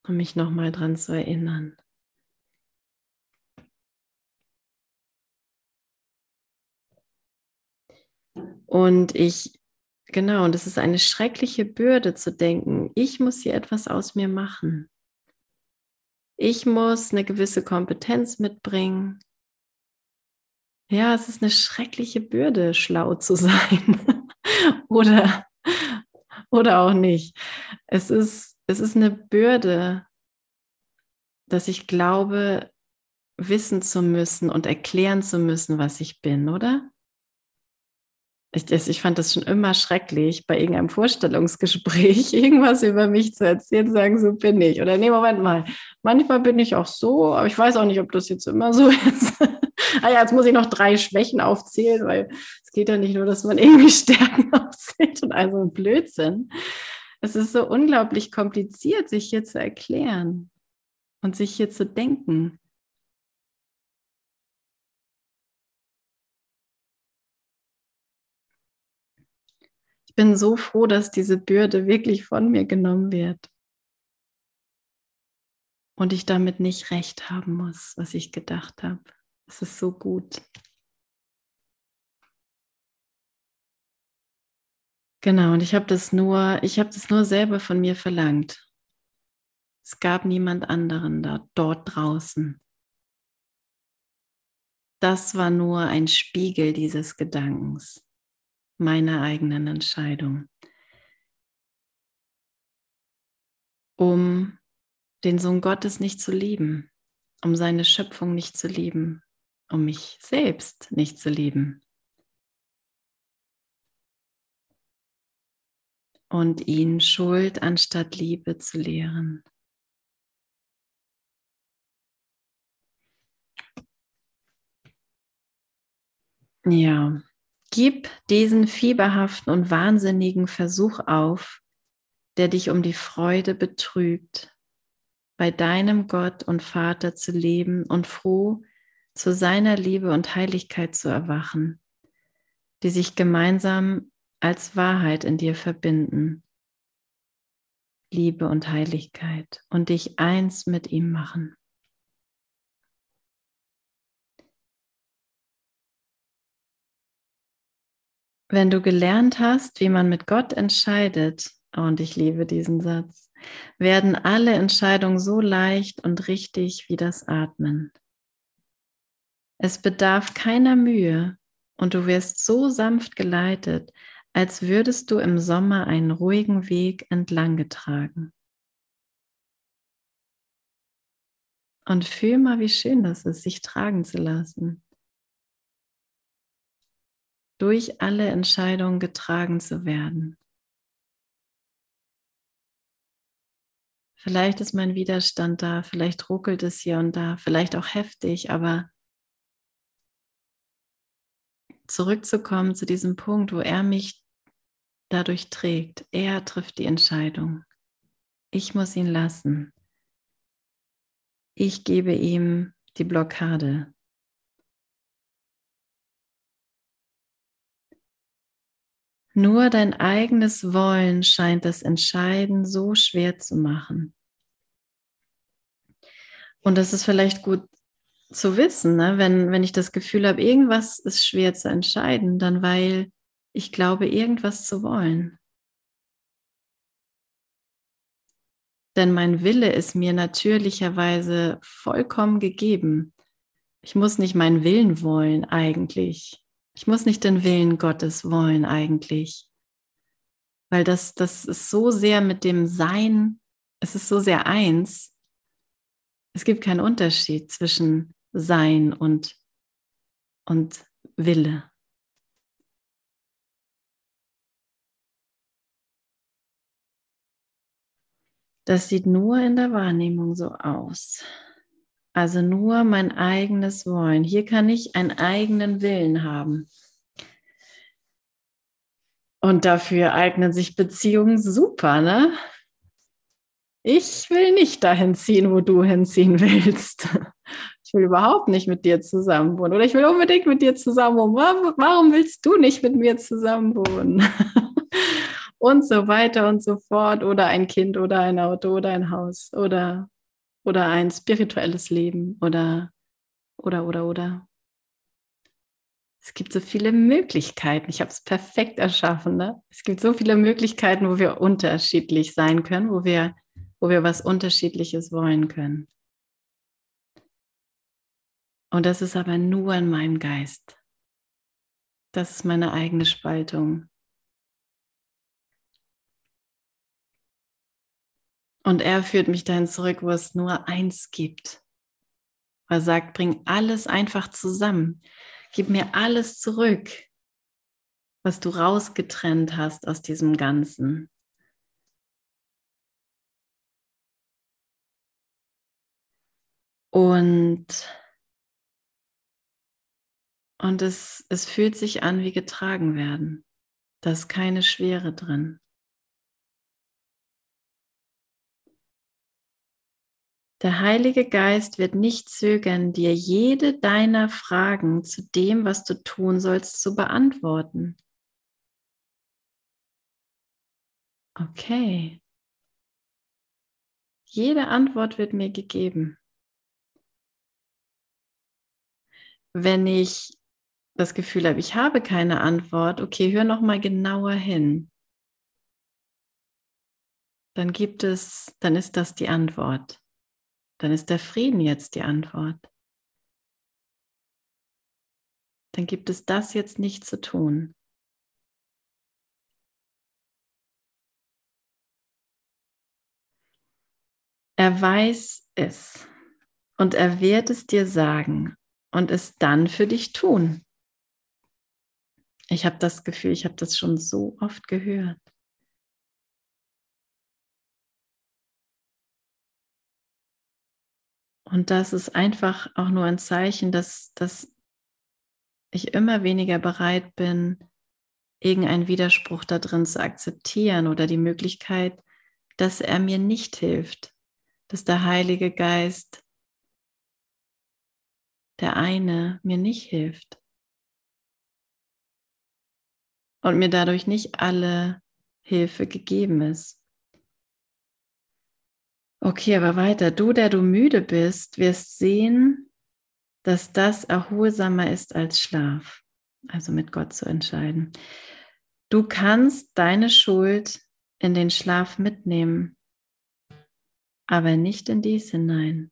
um mich nochmal dran zu erinnern. Und ich, genau, und es ist eine schreckliche Bürde zu denken, ich muss hier etwas aus mir machen. Ich muss eine gewisse Kompetenz mitbringen. Ja, es ist eine schreckliche Bürde, schlau zu sein. oder, oder auch nicht. Es ist, es ist eine Bürde, dass ich glaube, wissen zu müssen und erklären zu müssen, was ich bin, oder? Ich, ich fand das schon immer schrecklich, bei irgendeinem Vorstellungsgespräch irgendwas über mich zu erzählen, sagen, so bin ich. Oder nee, Moment mal, manchmal bin ich auch so, aber ich weiß auch nicht, ob das jetzt immer so ist ah ja, jetzt muss ich noch drei Schwächen aufzählen, weil es geht ja nicht nur, dass man irgendwie Stärken aufzählt und also ein Blödsinn. Es ist so unglaublich kompliziert, sich hier zu erklären und sich hier zu denken. Ich bin so froh, dass diese Bürde wirklich von mir genommen wird. Und ich damit nicht recht haben muss, was ich gedacht habe. Es ist so gut. Genau, und ich habe das nur, ich habe das nur selber von mir verlangt. Es gab niemand anderen da, dort draußen. Das war nur ein Spiegel dieses Gedankens, meiner eigenen Entscheidung, um den Sohn Gottes nicht zu lieben, um seine Schöpfung nicht zu lieben, um mich selbst nicht zu lieben. Und ihn Schuld anstatt Liebe zu lehren. Ja, gib diesen fieberhaften und wahnsinnigen Versuch auf, der dich um die Freude betrübt, bei deinem Gott und Vater zu leben und froh zu seiner Liebe und Heiligkeit zu erwachen, die sich gemeinsam als Wahrheit in dir verbinden. Liebe und Heiligkeit und dich eins mit ihm machen. Wenn du gelernt hast, wie man mit Gott entscheidet, und ich liebe diesen Satz, werden alle Entscheidungen so leicht und richtig wie das Atmen. Es bedarf keiner Mühe und du wirst so sanft geleitet, als würdest du im Sommer einen ruhigen Weg entlang getragen. Und fühl mal, wie schön das ist, sich tragen zu lassen. Durch alle Entscheidungen getragen zu werden. Vielleicht ist mein Widerstand da, vielleicht ruckelt es hier und da, vielleicht auch heftig, aber zurückzukommen zu diesem Punkt, wo er mich dadurch trägt. Er trifft die Entscheidung. Ich muss ihn lassen. Ich gebe ihm die Blockade. Nur dein eigenes Wollen scheint das Entscheiden so schwer zu machen. Und das ist vielleicht gut zu wissen, ne? wenn, wenn ich das Gefühl habe, irgendwas ist schwer zu entscheiden, dann weil ich glaube, irgendwas zu wollen. Denn mein Wille ist mir natürlicherweise vollkommen gegeben. Ich muss nicht meinen Willen wollen eigentlich. Ich muss nicht den Willen Gottes wollen eigentlich, weil das, das ist so sehr mit dem Sein, es ist so sehr eins. Es gibt keinen Unterschied zwischen Sein und, und Wille. Das sieht nur in der Wahrnehmung so aus. Also nur mein eigenes Wollen. Hier kann ich einen eigenen Willen haben. Und dafür eignen sich Beziehungen super, ne? Ich will nicht dahin ziehen, wo du hinziehen willst. Ich will überhaupt nicht mit dir zusammen wohnen. Oder ich will unbedingt mit dir zusammen wohnen. Warum willst du nicht mit mir zusammen wohnen? Und so weiter und so fort. Oder ein Kind oder ein Auto oder ein Haus oder oder ein spirituelles Leben oder, oder, oder, oder. Es gibt so viele Möglichkeiten. Ich habe es perfekt erschaffen. Ne? Es gibt so viele Möglichkeiten, wo wir unterschiedlich sein können, wo wir, wo wir was Unterschiedliches wollen können. Und das ist aber nur in meinem Geist. Das ist meine eigene Spaltung. Und er führt mich dahin zurück, wo es nur eins gibt. Er sagt, bring alles einfach zusammen. Gib mir alles zurück, was du rausgetrennt hast aus diesem Ganzen. Und, und es, es fühlt sich an wie getragen werden. Da ist keine Schwere drin. Der Heilige Geist wird nicht zögern, dir jede deiner Fragen zu dem, was du tun sollst, zu beantworten. Okay. Jede Antwort wird mir gegeben. Wenn ich das Gefühl habe, ich habe keine Antwort, okay, hör noch mal genauer hin. Dann gibt es, dann ist das die Antwort dann ist der Frieden jetzt die Antwort. Dann gibt es das jetzt nicht zu tun. Er weiß es und er wird es dir sagen und es dann für dich tun. Ich habe das Gefühl, ich habe das schon so oft gehört. Und das ist einfach auch nur ein Zeichen, dass, dass ich immer weniger bereit bin, irgendeinen Widerspruch da drin zu akzeptieren oder die Möglichkeit, dass er mir nicht hilft, dass der Heilige Geist, der eine, mir nicht hilft und mir dadurch nicht alle Hilfe gegeben ist. Okay, aber weiter. Du, der du müde bist, wirst sehen, dass das erholsamer ist als Schlaf. Also mit Gott zu entscheiden. Du kannst deine Schuld in den Schlaf mitnehmen, aber nicht in dies hinein.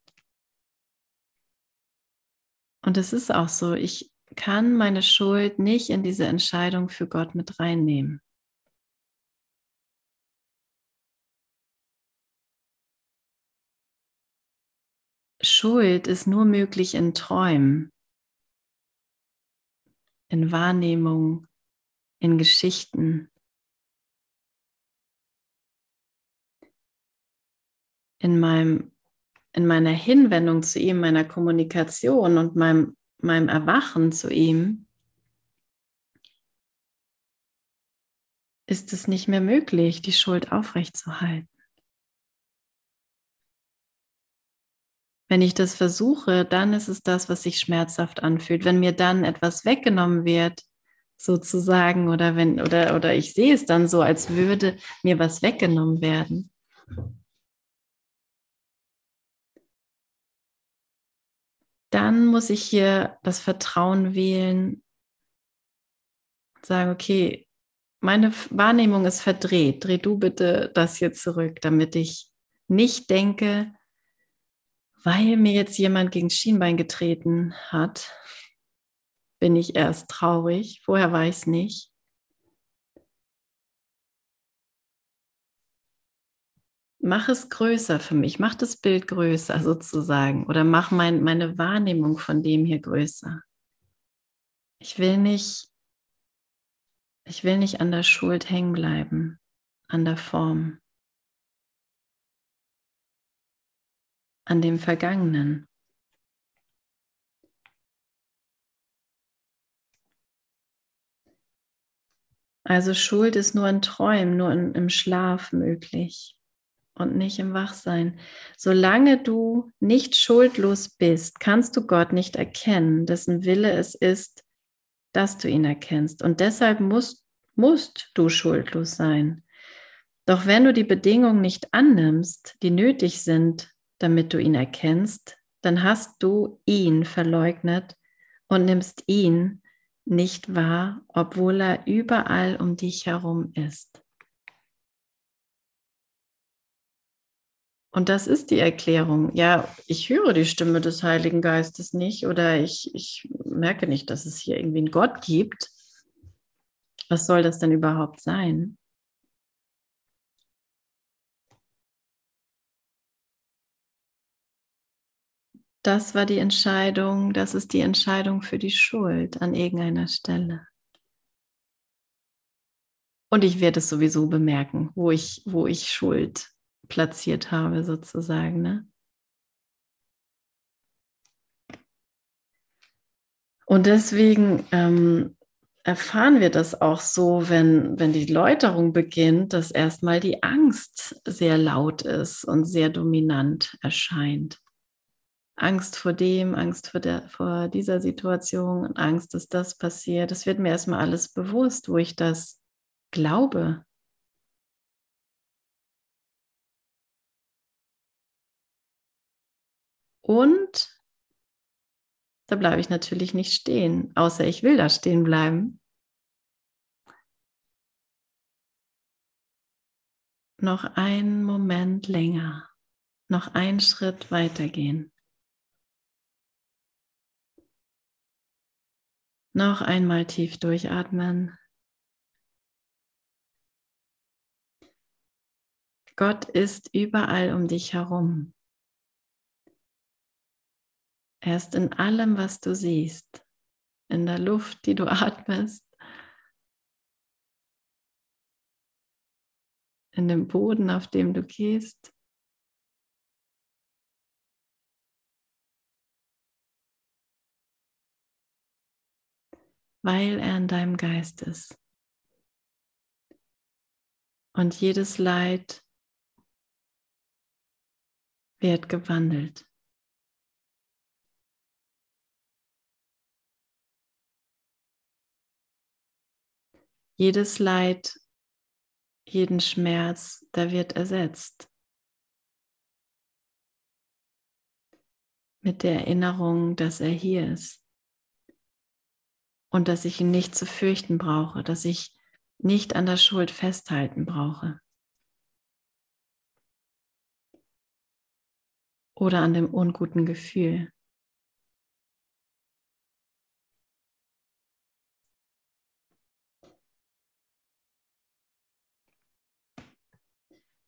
Und es ist auch so, ich kann meine Schuld nicht in diese Entscheidung für Gott mit reinnehmen. Schuld ist nur möglich in Träumen, in Wahrnehmung, in Geschichten, in, meinem, in meiner Hinwendung zu ihm, meiner Kommunikation und meinem, meinem Erwachen zu ihm, ist es nicht mehr möglich, die Schuld aufrechtzuerhalten. Wenn ich das versuche, dann ist es das, was sich schmerzhaft anfühlt. Wenn mir dann etwas weggenommen wird, sozusagen, oder wenn, oder, oder ich sehe es dann so, als würde mir was weggenommen werden, dann muss ich hier das Vertrauen wählen, sagen, okay, meine Wahrnehmung ist verdreht, dreh du bitte das hier zurück, damit ich nicht denke, weil mir jetzt jemand gegen Schienbein getreten hat, bin ich erst traurig, vorher war ich es nicht. mach es größer für mich, mach das Bild größer sozusagen oder mach mein, meine Wahrnehmung von dem hier größer. Ich will nicht, ich will nicht an der Schuld hängen bleiben, an der Form, an dem Vergangenen. Also Schuld ist nur in Träumen, nur in, im Schlaf möglich und nicht im Wachsein. Solange du nicht schuldlos bist, kannst du Gott nicht erkennen, dessen Wille es ist, dass du ihn erkennst. Und deshalb musst, musst du schuldlos sein. Doch wenn du die Bedingungen nicht annimmst, die nötig sind, damit du ihn erkennst, dann hast du ihn verleugnet und nimmst ihn nicht wahr, obwohl er überall um dich herum ist. Und das ist die Erklärung. Ja, ich höre die Stimme des Heiligen Geistes nicht oder ich, ich merke nicht, dass es hier irgendwie einen Gott gibt. Was soll das denn überhaupt sein? Das war die Entscheidung, das ist die Entscheidung für die Schuld an irgendeiner Stelle. Und ich werde es sowieso bemerken, wo ich, wo ich Schuld platziert habe, sozusagen. Ne? Und deswegen ähm, erfahren wir das auch so, wenn, wenn die Läuterung beginnt, dass erstmal die Angst sehr laut ist und sehr dominant erscheint. Angst vor dem, Angst vor, der, vor dieser Situation, Angst, dass das passiert. Das wird mir erstmal alles bewusst, wo ich das glaube, Und da bleibe ich natürlich nicht stehen, außer ich will da stehen bleiben. Noch einen Moment länger, noch einen Schritt weitergehen. Noch einmal tief durchatmen. Gott ist überall um dich herum. Er ist in allem, was du siehst, in der Luft, die du atmest, in dem Boden, auf dem du gehst. Weil er in deinem Geist ist. Und jedes Leid wird gewandelt. jedes Leid, jeden Schmerz, da wird ersetzt. Mit der Erinnerung, dass er hier ist und dass ich ihn nicht zu fürchten brauche, dass ich nicht an der Schuld festhalten brauche. Oder an dem unguten Gefühl.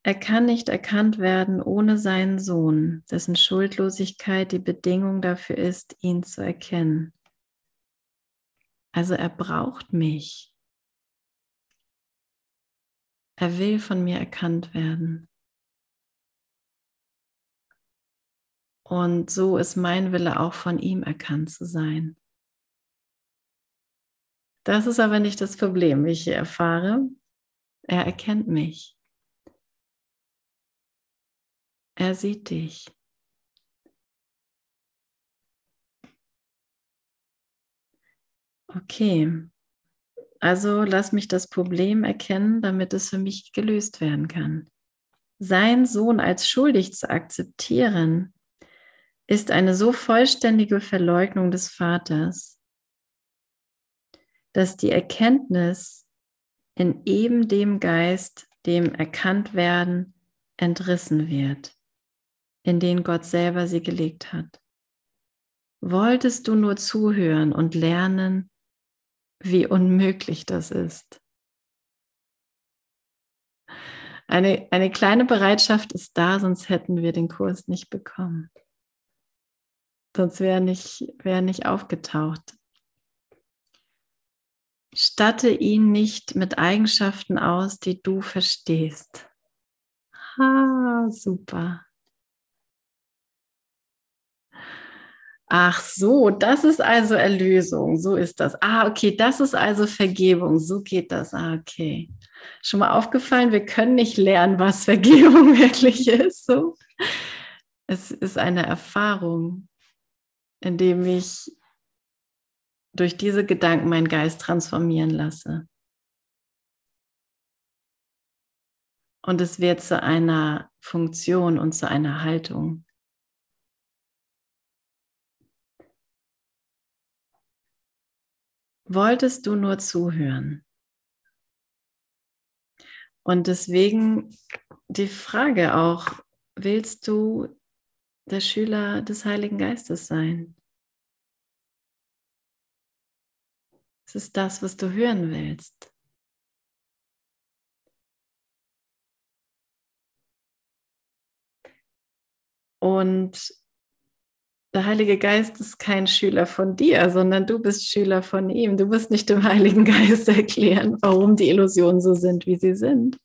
Er kann nicht erkannt werden ohne seinen Sohn, dessen Schuldlosigkeit die Bedingung dafür ist, ihn zu erkennen. Also er braucht mich. Er will von mir erkannt werden. Und so ist mein Wille auch von ihm erkannt zu sein. Das ist aber nicht das Problem, wie ich hier erfahre. Er erkennt mich. Er sieht dich. Okay, also lass mich das Problem erkennen, damit es für mich gelöst werden kann. Sein Sohn als schuldig zu akzeptieren, ist eine so vollständige Verleugnung des Vaters, dass die Erkenntnis in eben dem Geist, dem erkannt werden, entrissen wird, in den Gott selber sie gelegt hat. Wolltest du nur zuhören und lernen, wie unmöglich das ist? Eine, eine kleine Bereitschaft ist da, sonst hätten wir den Kurs nicht bekommen. Sonst wäre nicht, wär nicht aufgetaucht. Statte ihn nicht mit Eigenschaften aus, die du verstehst. Ha, super. Ach so, das ist also Erlösung. So ist das. Ah, okay, das ist also Vergebung. So geht das. Ah, okay. Schon mal aufgefallen, wir können nicht lernen, was Vergebung wirklich ist. So. Es ist eine Erfahrung indem ich durch diese Gedanken meinen Geist transformieren lasse. Und es wird zu einer Funktion und zu einer Haltung. Wolltest du nur zuhören? Und deswegen die Frage auch, willst du der Schüler des Heiligen Geistes sein. Es ist das, was du hören willst. Und der Heilige Geist ist kein Schüler von dir, sondern du bist Schüler von ihm. Du wirst nicht dem Heiligen Geist erklären, warum die Illusionen so sind, wie sie sind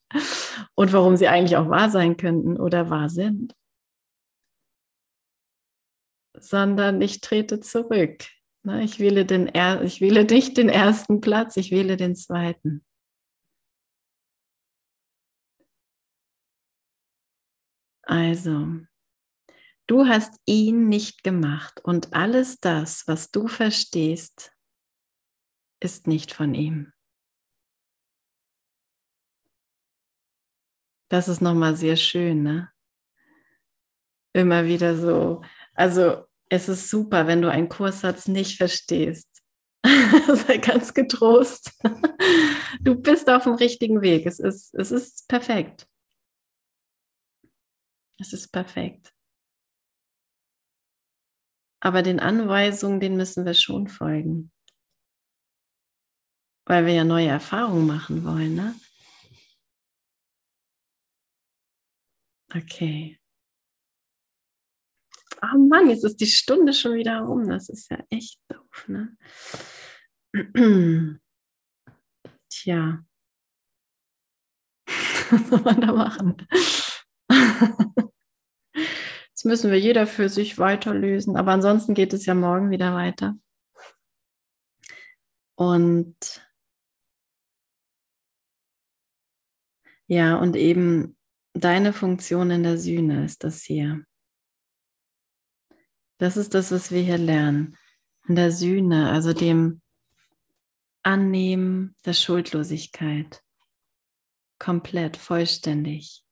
und warum sie eigentlich auch wahr sein könnten oder wahr sind sondern ich trete zurück. Ne, ich wähle, den er ich wähle nicht den ersten Platz, ich wähle den zweiten. Also, du hast ihn nicht gemacht und alles das, was du verstehst, ist nicht von ihm. Das ist nochmal sehr schön, ne? Immer wieder so. Also es ist super, wenn du einen Kurssatz nicht verstehst. Sei ganz getrost. Du bist auf dem richtigen Weg. Es ist, es ist perfekt. Es ist perfekt. Aber den Anweisungen, den müssen wir schon folgen. Weil wir ja neue Erfahrungen machen wollen, ne? Okay oh Mann, jetzt ist die Stunde schon wieder rum. Das ist ja echt doof, ne? Tja. Was soll man da machen? Jetzt müssen wir jeder für sich weiterlösen. Aber ansonsten geht es ja morgen wieder weiter. Und ja, und eben deine Funktion in der Sühne ist das hier. Das ist das, was wir hier lernen. In der Sühne, also dem Annehmen der Schuldlosigkeit. Komplett, vollständig.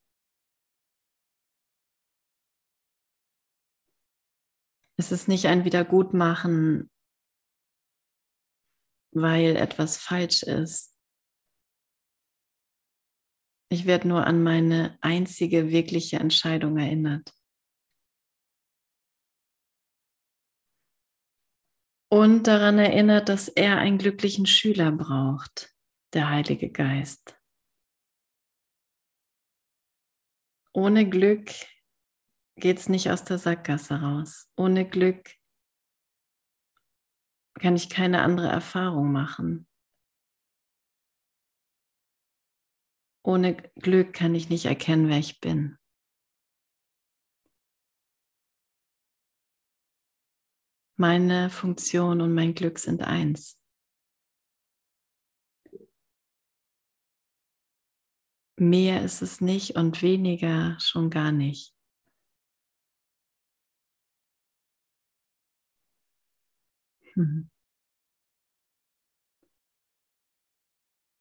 Es ist nicht ein Wiedergutmachen, weil etwas falsch ist. Ich werde nur an meine einzige wirkliche Entscheidung erinnert. und daran erinnert, dass er einen glücklichen Schüler braucht, der Heilige Geist. ohne Glück geht es nicht aus der Sackgasse raus. Ohne Glück kann ich keine andere Erfahrung machen. Ohne Glück kann ich nicht erkennen, wer ich bin. Meine Funktion und mein Glück sind eins. Mehr ist es nicht und weniger schon gar nicht. Mhm.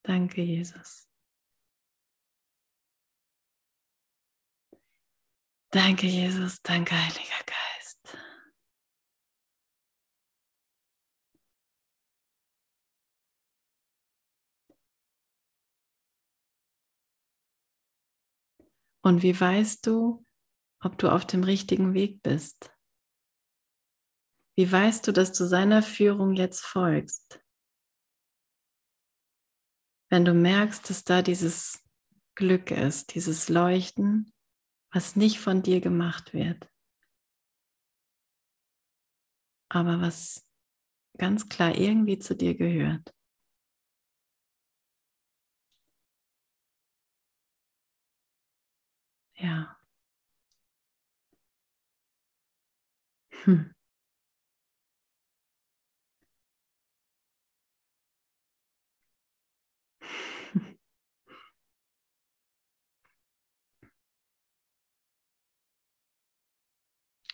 Danke, Jesus. Danke, Jesus. Danke, Heiliger Geist. Und wie weißt du, ob du auf dem richtigen Weg bist? Wie weißt du, dass du seiner Führung jetzt folgst? Wenn du merkst, dass da dieses Glück ist, dieses Leuchten, was nicht von dir gemacht wird, aber was ganz klar irgendwie zu dir gehört. Ja. Hm.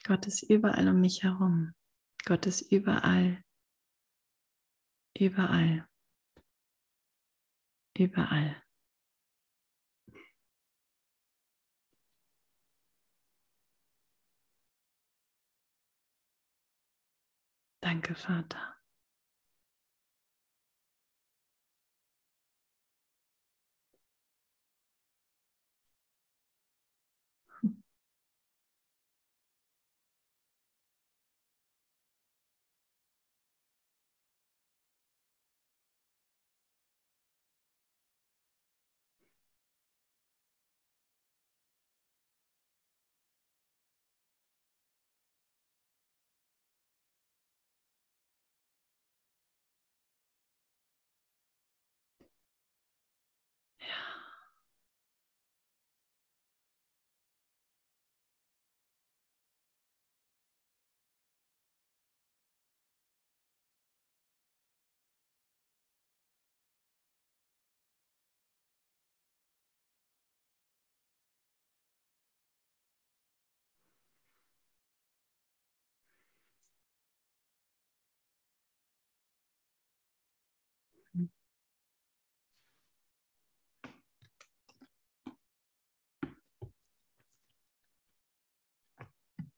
Gott ist überall um mich herum. Gott ist überall. Überall. Überall. Danke, Vater.